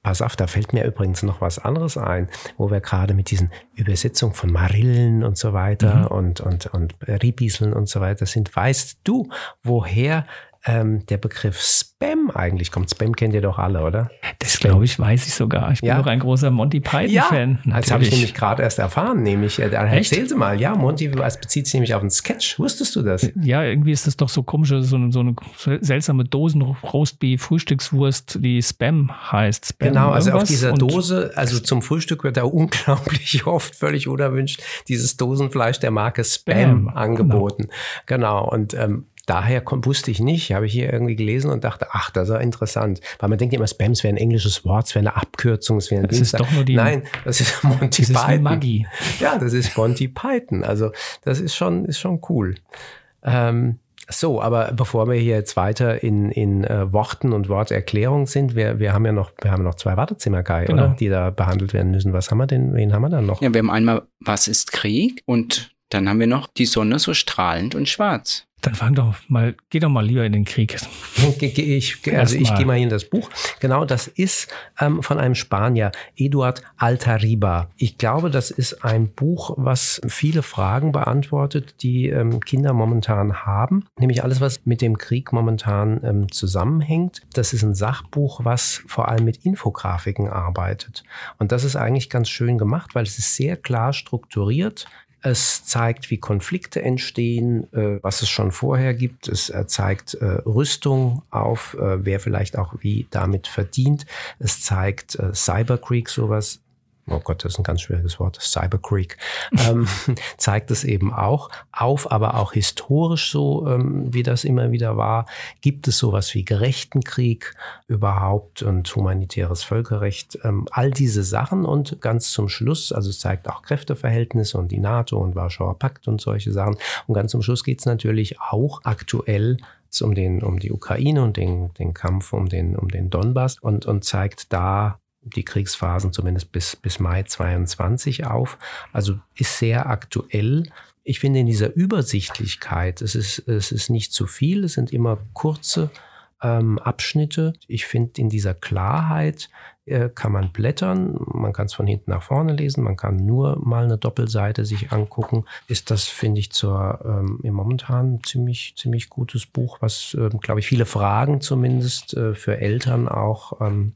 Pass auf, da fällt mir übrigens noch was anderes ein, wo wir gerade mit diesen Übersetzungen von Marillen und so weiter mhm. und, und, und Ribieseln und so weiter sind. Weißt du, woher ähm, der Begriff Spam eigentlich kommt. Spam kennt ihr doch alle, oder? Das glaube ich, weiß ich sogar. Ich bin ja. doch ein großer Monty Python-Fan. Ja, das habe ich nämlich gerade erst erfahren, nämlich, äh, erzähl sie mal. Ja, Monty es bezieht sich nämlich auf einen Sketch. Wusstest du das? Ja, irgendwie ist das doch so komisch, so eine, so eine seltsame Dosen-Roastbeef-Frühstückswurst, die Spam heißt. Spam genau, also auf dieser Dose, also zum Frühstück wird da unglaublich oft, völlig unerwünscht, dieses Dosenfleisch der Marke Spam, Spam angeboten. Genau, genau. und ähm, daher wusste ich nicht, habe ich hier irgendwie gelesen und dachte, ach, das ist ja interessant. Weil man denkt immer, Spams wäre ein englisches Wort, es wäre eine Abkürzung, es wäre ein Das ist doch nur die. Nein, das ist Monty das Python. Ist Maggie. Ja, das ist Monty Python. Also das ist schon, ist schon cool. Ähm, so, aber bevor wir hier jetzt weiter in, in uh, Worten und Worterklärung sind, wir, wir haben ja noch, wir haben noch zwei Wartezimmer, Kai, genau. oder? Die da behandelt werden müssen. Was haben wir denn, wen haben wir dann noch? Ja, wir haben einmal, was ist Krieg? Und dann haben wir noch die Sonne so strahlend und schwarz. Dann fang doch mal, geh doch mal lieber in den Krieg. Ich, also ich gehe mal in das Buch. Genau, das ist ähm, von einem Spanier, Eduard Altariba. Ich glaube, das ist ein Buch, was viele Fragen beantwortet, die ähm, Kinder momentan haben. Nämlich alles, was mit dem Krieg momentan ähm, zusammenhängt. Das ist ein Sachbuch, was vor allem mit Infografiken arbeitet. Und das ist eigentlich ganz schön gemacht, weil es ist sehr klar strukturiert. Es zeigt, wie Konflikte entstehen, äh, was es schon vorher gibt. Es äh, zeigt äh, Rüstung auf, wer vielleicht auch wie damit verdient. Es zeigt Cyberkrieg, sowas oh Gott, das ist ein ganz schwieriges Wort, Cybercreek, ähm, zeigt es eben auch. Auf, aber auch historisch so, ähm, wie das immer wieder war, gibt es sowas wie gerechten Krieg überhaupt und humanitäres Völkerrecht, ähm, all diese Sachen und ganz zum Schluss, also es zeigt auch Kräfteverhältnisse und die NATO und Warschauer Pakt und solche Sachen. Und ganz zum Schluss geht es natürlich auch aktuell um den, um die Ukraine und den, den Kampf um den, um den Donbass und, und zeigt da die Kriegsphasen zumindest bis, bis Mai 22 auf. Also ist sehr aktuell. Ich finde in dieser Übersichtlichkeit, es ist, es ist nicht zu viel, es sind immer kurze ähm, Abschnitte. Ich finde in dieser Klarheit äh, kann man blättern, man kann es von hinten nach vorne lesen, man kann nur mal eine Doppelseite sich angucken. Ist das, finde ich, zur ähm, im momentan ziemlich, ziemlich gutes Buch, was, ähm, glaube ich, viele Fragen zumindest äh, für Eltern auch ähm,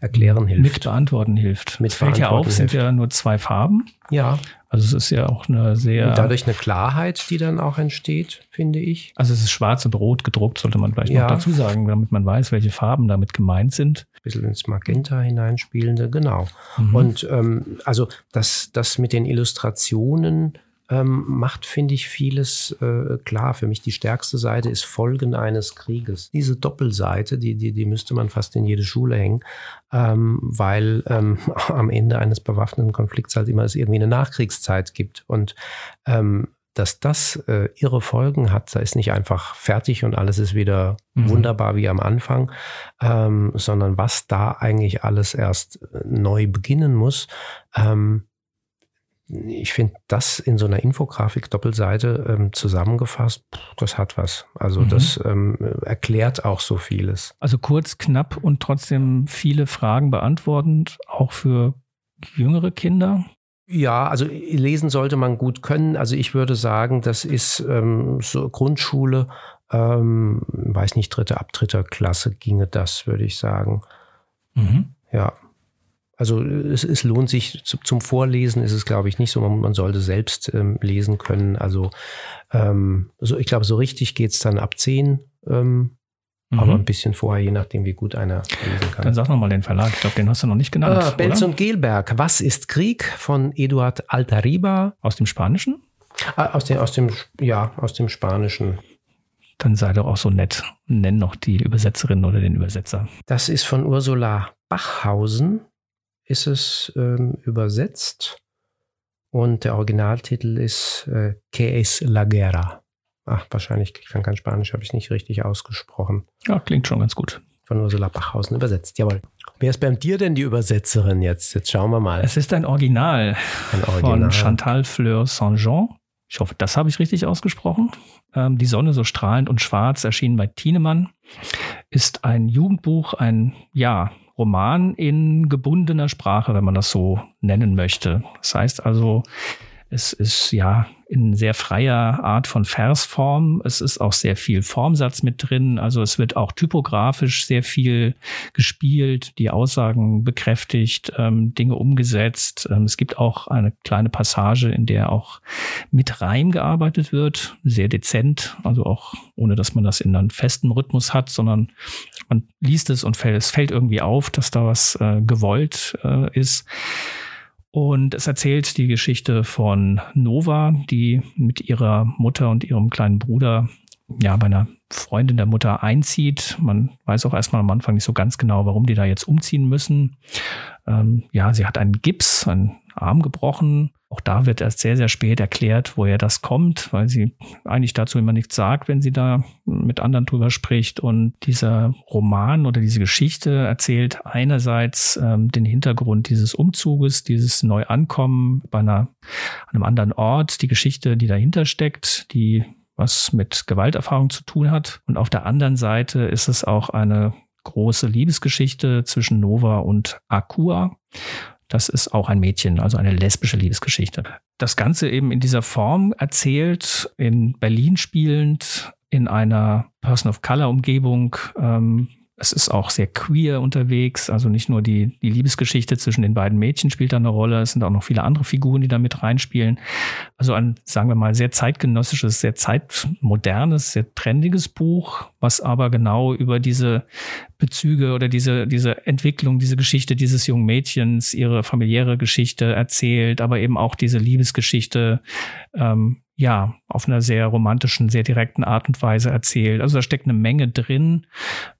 erklären hilft. Mit beantworten hilft. Mit fällt ja auf, sind ja nur zwei Farben. Ja. Also es ist ja auch eine sehr. Und dadurch eine Klarheit, die dann auch entsteht, finde ich. Also es ist schwarz und rot gedruckt, sollte man vielleicht ja. noch dazu sagen, damit man weiß, welche Farben damit gemeint sind. Ein bisschen ins Magenta hineinspielende, genau. Mhm. Und ähm, also das, das mit den Illustrationen ähm, macht, finde ich, vieles äh, klar. Für mich die stärkste Seite ist Folgen eines Krieges. Diese Doppelseite, die, die, die müsste man fast in jede Schule hängen, ähm, weil ähm, am Ende eines bewaffneten Konflikts halt immer es irgendwie eine Nachkriegszeit gibt. Und ähm, dass das äh, irre Folgen hat, da ist nicht einfach fertig und alles ist wieder mhm. wunderbar wie am Anfang, ähm, sondern was da eigentlich alles erst äh, neu beginnen muss. Ähm, ich finde das in so einer Infografik Doppelseite ähm, zusammengefasst, das hat was. Also mhm. das ähm, erklärt auch so vieles. Also kurz, knapp und trotzdem viele Fragen beantwortend, auch für jüngere Kinder. Ja, also lesen sollte man gut können. Also ich würde sagen, das ist ähm, so Grundschule, ähm, weiß nicht, dritte, ab dritter Klasse ginge das, würde ich sagen. Mhm. Ja. Also es, es lohnt sich zu, zum Vorlesen ist es, glaube ich, nicht so. Man, man sollte selbst ähm, lesen können. Also ähm, so, ich glaube, so richtig geht es dann ab zehn ähm, mhm. aber ein bisschen vorher, je nachdem, wie gut einer lesen kann. Dann sag nochmal den Verlag. Ich glaube, den hast du noch nicht genannt. Äh, Belz und Gelberg. Was ist Krieg? Von Eduard Altariba. Aus dem Spanischen? Ah, aus, dem, aus, dem, ja, aus dem Spanischen. Dann sei doch auch so nett und nenn noch die Übersetzerin oder den Übersetzer. Das ist von Ursula Bachhausen, ist es ähm, übersetzt. Und der Originaltitel ist äh, Que es la guerra? Ach, wahrscheinlich, ich kann kein Spanisch, habe ich nicht richtig ausgesprochen. Ja, klingt schon ganz gut. Von Ursula Bachhausen übersetzt, jawohl. Wer ist beim dir denn die Übersetzerin jetzt? Jetzt schauen wir mal. Es ist ein Original, ein Original. von Chantal Fleur Saint-Jean. Ich hoffe, das habe ich richtig ausgesprochen. Ähm, die Sonne so strahlend und schwarz erschienen bei Thienemann. Ist ein Jugendbuch, ein, ja, Roman in gebundener Sprache, wenn man das so nennen möchte. Das heißt also, es ist ja in sehr freier Art von Versform. Es ist auch sehr viel Formsatz mit drin. Also es wird auch typografisch sehr viel gespielt, die Aussagen bekräftigt, ähm, Dinge umgesetzt. Ähm, es gibt auch eine kleine Passage, in der auch mit Reim gearbeitet wird, sehr dezent, also auch ohne, dass man das in einem festen Rhythmus hat, sondern man liest es und fällt, es fällt irgendwie auf, dass da was äh, gewollt äh, ist. Und es erzählt die Geschichte von Nova, die mit ihrer Mutter und ihrem kleinen Bruder ja bei einer Freundin der Mutter einzieht. Man weiß auch erstmal am Anfang nicht so ganz genau, warum die da jetzt umziehen müssen. Ähm, ja, sie hat einen Gips, einen Arm gebrochen auch da wird erst sehr, sehr spät erklärt, woher das kommt, weil sie eigentlich dazu immer nichts sagt, wenn sie da mit anderen drüber spricht. Und dieser Roman oder diese Geschichte erzählt einerseits ähm, den Hintergrund dieses Umzuges, dieses Neuankommen bei einer, einem anderen Ort, die Geschichte, die dahinter steckt, die was mit Gewalterfahrung zu tun hat. Und auf der anderen Seite ist es auch eine große Liebesgeschichte zwischen Nova und Akua. Das ist auch ein Mädchen, also eine lesbische Liebesgeschichte. Das Ganze eben in dieser Form erzählt, in Berlin spielend, in einer Person of Color Umgebung, ähm, es ist auch sehr queer unterwegs, also nicht nur die, die Liebesgeschichte zwischen den beiden Mädchen spielt da eine Rolle, es sind auch noch viele andere Figuren, die da mit reinspielen. Also ein, sagen wir mal, sehr zeitgenössisches, sehr zeitmodernes, sehr trendiges Buch, was aber genau über diese Bezüge oder diese, diese Entwicklung, diese Geschichte dieses jungen Mädchens, ihre familiäre Geschichte erzählt, aber eben auch diese Liebesgeschichte ähm, ja, auf einer sehr romantischen, sehr direkten Art und Weise erzählt. Also da steckt eine Menge drin,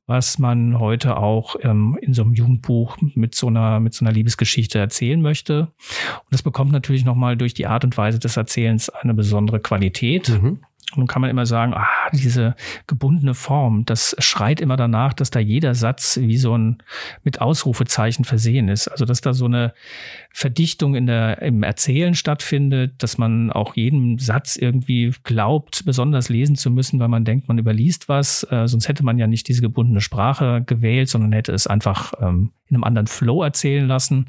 was man heute auch ähm, in so einem Jugendbuch mit so einer, mit so einer Liebesgeschichte erzählen möchte. Und das bekommt natürlich nochmal durch die Art und Weise des Erzählens eine besondere Qualität. Mhm. Nun kann man immer sagen, ah, diese gebundene Form, das schreit immer danach, dass da jeder Satz wie so ein mit Ausrufezeichen versehen ist. Also dass da so eine Verdichtung in der, im Erzählen stattfindet, dass man auch jedem Satz irgendwie glaubt, besonders lesen zu müssen, weil man denkt, man überliest was. Äh, sonst hätte man ja nicht diese gebundene Sprache gewählt, sondern hätte es einfach ähm, in einem anderen Flow erzählen lassen.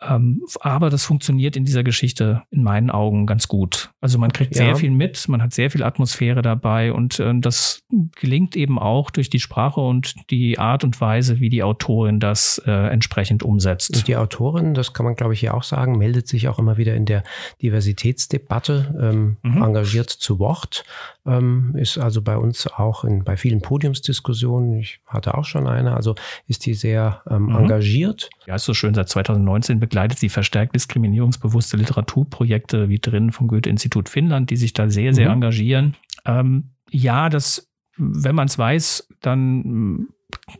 Ähm, aber das funktioniert in dieser Geschichte in meinen Augen ganz gut. Also man kriegt ja. sehr viel mit, man hat sehr viel Atmosphäre dabei und äh, das gelingt eben auch durch die Sprache und die Art und Weise, wie die Autorin das äh, entsprechend umsetzt. Und die Autorin, das kann man glaube ich hier auch sagen, meldet sich auch immer wieder in der Diversitätsdebatte ähm, mhm. engagiert zu Wort, ähm, ist also bei uns auch in, bei vielen Podiumsdiskussionen, ich hatte auch schon eine, also ist die sehr ähm, mhm. engagiert. Ja, ist so schön, seit 2019 begleitet sie verstärkt diskriminierungsbewusste Literaturprojekte wie drin vom Goethe-Institut Finnland, die sich da sehr, sehr mhm. engagieren. Ähm, ja, das, wenn man es weiß, dann mm,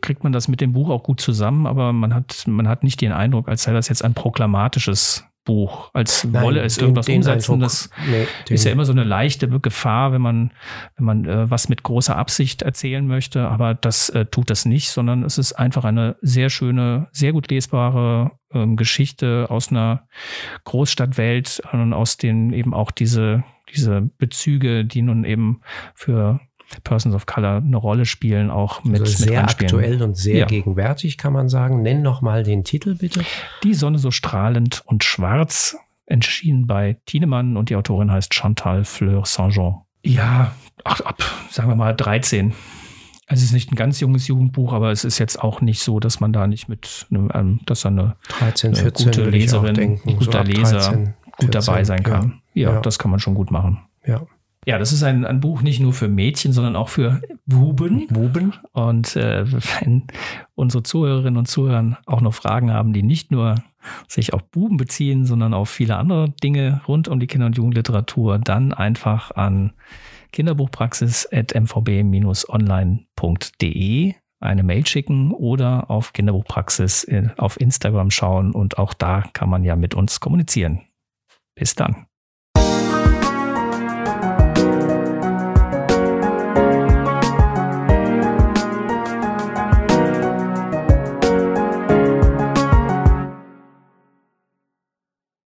kriegt man das mit dem Buch auch gut zusammen, aber man hat, man hat nicht den Eindruck, als sei das jetzt ein proklamatisches Buch, als Nein, wolle es den, irgendwas den umsetzen. Eindruck, das nee, ist ja immer so eine leichte Gefahr, wenn man, wenn man äh, was mit großer Absicht erzählen möchte, aber das äh, tut das nicht, sondern es ist einfach eine sehr schöne, sehr gut lesbare ähm, Geschichte aus einer Großstadtwelt und aus denen eben auch diese, diese Bezüge, die nun eben für Persons of Color eine Rolle spielen, auch mit, also sehr mit aktuell und sehr ja. gegenwärtig, kann man sagen. Nenn noch mal den Titel bitte. Die Sonne so strahlend und schwarz, entschieden bei Tienemann und die Autorin heißt Chantal Fleur Saint-Jean. Ja, ach, ab, sagen wir mal 13. Also es ist nicht ein ganz junges Jugendbuch, aber es ist jetzt auch nicht so, dass man da nicht mit einem, ähm, dass da eine, 13, 14 eine gute Leserin, denken, ein guter so Leser 13, gut dabei sein kann. Ja, ja, ja, das kann man schon gut machen. Ja. Ja, das ist ein, ein Buch nicht nur für Mädchen, sondern auch für Buben. Buben. Und äh, wenn unsere Zuhörerinnen und Zuhörer auch noch Fragen haben, die nicht nur sich auf Buben beziehen, sondern auf viele andere Dinge rund um die Kinder- und Jugendliteratur, dann einfach an kinderbuchpraxis.mvb-online.de eine Mail schicken oder auf Kinderbuchpraxis auf Instagram schauen und auch da kann man ja mit uns kommunizieren. Bis dann.